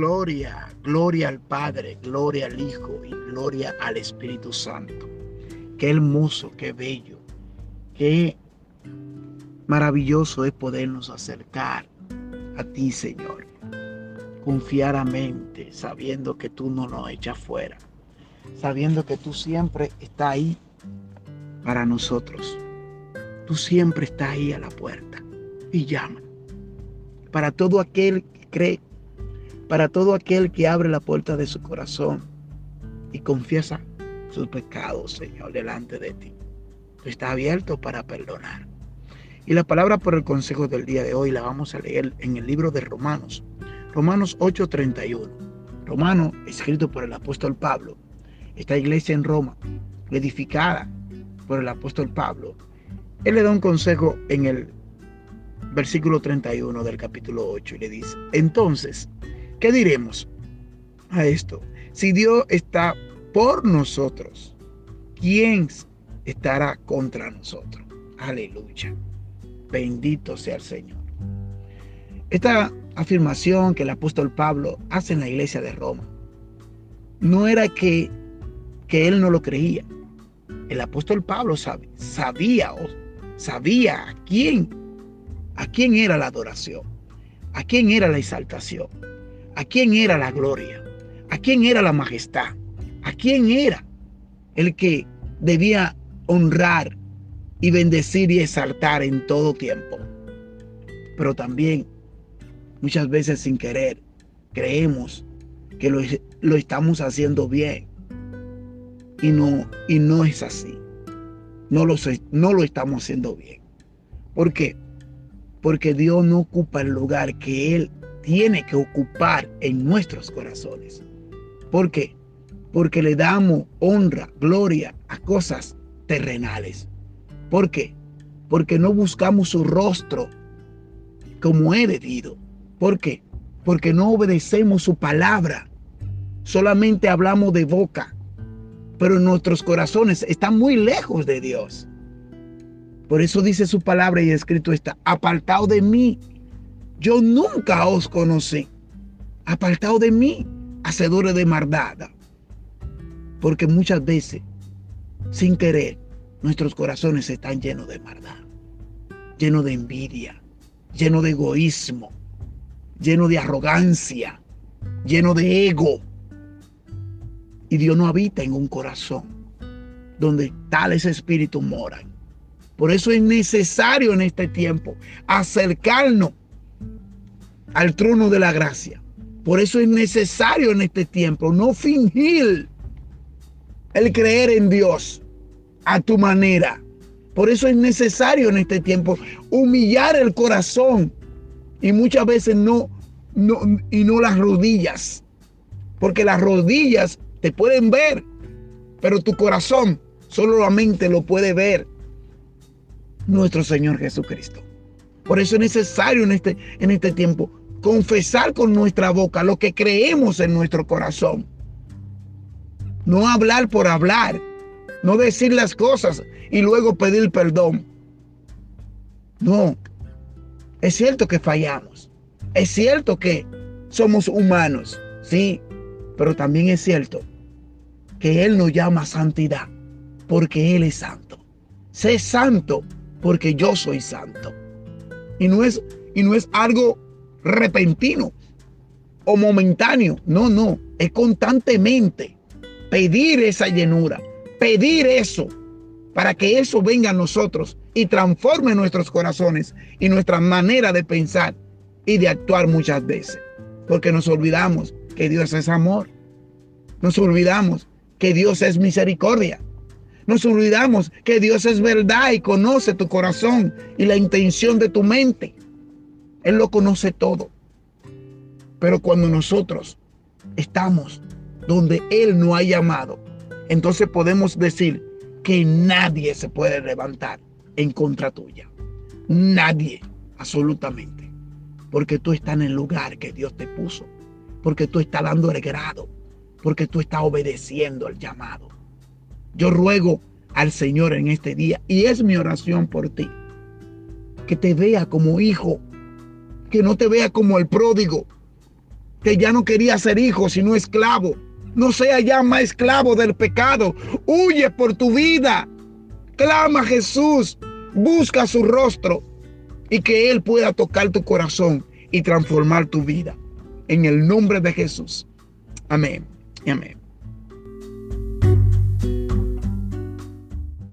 gloria, gloria al Padre, gloria al Hijo y gloria al Espíritu Santo. Qué hermoso, qué bello, qué maravilloso es podernos acercar a ti, Señor, confiadamente, sabiendo que tú no nos echas fuera, sabiendo que tú siempre estás ahí para nosotros. Tú siempre estás ahí a la puerta y llama. Para todo aquel que cree, para todo aquel que abre la puerta de su corazón y confiesa sus pecados, Señor, delante de ti. Tú estás abierto para perdonar. Y la palabra por el consejo del día de hoy la vamos a leer en el libro de Romanos, Romanos 8:31. Romano, escrito por el apóstol Pablo. Esta iglesia en Roma, edificada por el apóstol Pablo, él le da un consejo en el versículo 31 del capítulo 8 y le dice, entonces, ¿qué diremos a esto? Si Dios está por nosotros, ¿quién estará contra nosotros? Aleluya. Bendito sea el Señor. Esta afirmación que el apóstol Pablo hace en la iglesia de Roma no era que, que él no lo creía, el apóstol Pablo sabía, sabía a quién, a quién era la adoración, a quién era la exaltación, a quién era la gloria, a quién era la majestad, a quién era el que debía honrar y bendecir y exaltar en todo tiempo. Pero también muchas veces sin querer creemos que lo, lo estamos haciendo bien y no, y no es así. No lo, no lo estamos haciendo bien. ¿Por qué? Porque Dios no ocupa el lugar que Él tiene que ocupar en nuestros corazones. ¿Por qué? Porque le damos honra, gloria a cosas terrenales. ¿Por qué? Porque no buscamos su rostro como he debido. ¿Por qué? Porque no obedecemos su palabra. Solamente hablamos de boca pero nuestros corazones están muy lejos de Dios. Por eso dice su palabra y escrito está, apartado de mí, yo nunca os conocí. Apartado de mí, hacedores de maldad. Porque muchas veces, sin querer, nuestros corazones están llenos de maldad, llenos de envidia, llenos de egoísmo, llenos de arrogancia, llenos de ego y Dios no habita en un corazón donde tales espíritus moran. Por eso es necesario en este tiempo acercarnos al trono de la gracia. Por eso es necesario en este tiempo no fingir el creer en Dios a tu manera. Por eso es necesario en este tiempo humillar el corazón y muchas veces no, no y no las rodillas. Porque las rodillas te pueden ver, pero tu corazón solamente lo puede ver nuestro Señor Jesucristo. Por eso es necesario en este, en este tiempo confesar con nuestra boca lo que creemos en nuestro corazón. No hablar por hablar, no decir las cosas y luego pedir perdón. No, es cierto que fallamos, es cierto que somos humanos, sí, pero también es cierto que Él nos llama santidad, porque Él es santo. Sé santo porque yo soy santo. Y no es, y no es algo repentino o momentáneo. No, no. Es constantemente pedir esa llenura, pedir eso, para que eso venga a nosotros y transforme nuestros corazones y nuestra manera de pensar y de actuar muchas veces. Porque nos olvidamos que Dios es amor. Nos olvidamos que Dios es misericordia. Nos olvidamos que Dios es verdad y conoce tu corazón y la intención de tu mente. Él lo conoce todo. Pero cuando nosotros estamos donde Él no ha llamado, entonces podemos decir que nadie se puede levantar en contra tuya. Nadie, absolutamente. Porque tú estás en el lugar que Dios te puso. Porque tú estás dando el grado porque tú estás obedeciendo al llamado. Yo ruego al Señor en este día, y es mi oración por ti, que te vea como hijo, que no te vea como el pródigo, que ya no quería ser hijo, sino esclavo. No sea ya más esclavo del pecado. Huye por tu vida. Clama a Jesús. Busca su rostro y que Él pueda tocar tu corazón y transformar tu vida. En el nombre de Jesús. Amén amén.